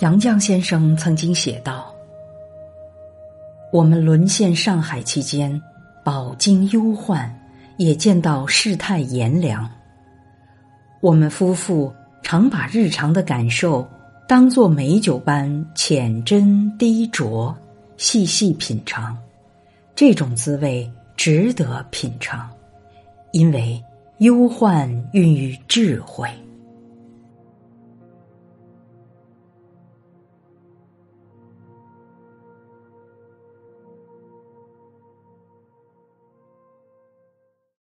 杨绛先生曾经写道我们沦陷上海期间饱经忧患也见到世态炎凉。我们夫妇常把日常的感受当作美酒般浅斟低酌细细品尝。这种滋味值得品尝因为忧患孕育智慧。